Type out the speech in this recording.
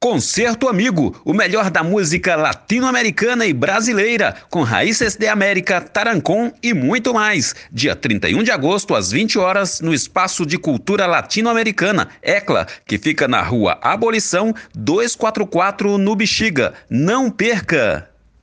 Concerto Amigo, o melhor da música latino-americana e brasileira, com raízes de América, tarancon e muito mais. Dia 31 de agosto, às 20 horas, no Espaço de Cultura Latino-Americana, ECLA, que fica na rua Abolição 244, no Bexiga. Não perca!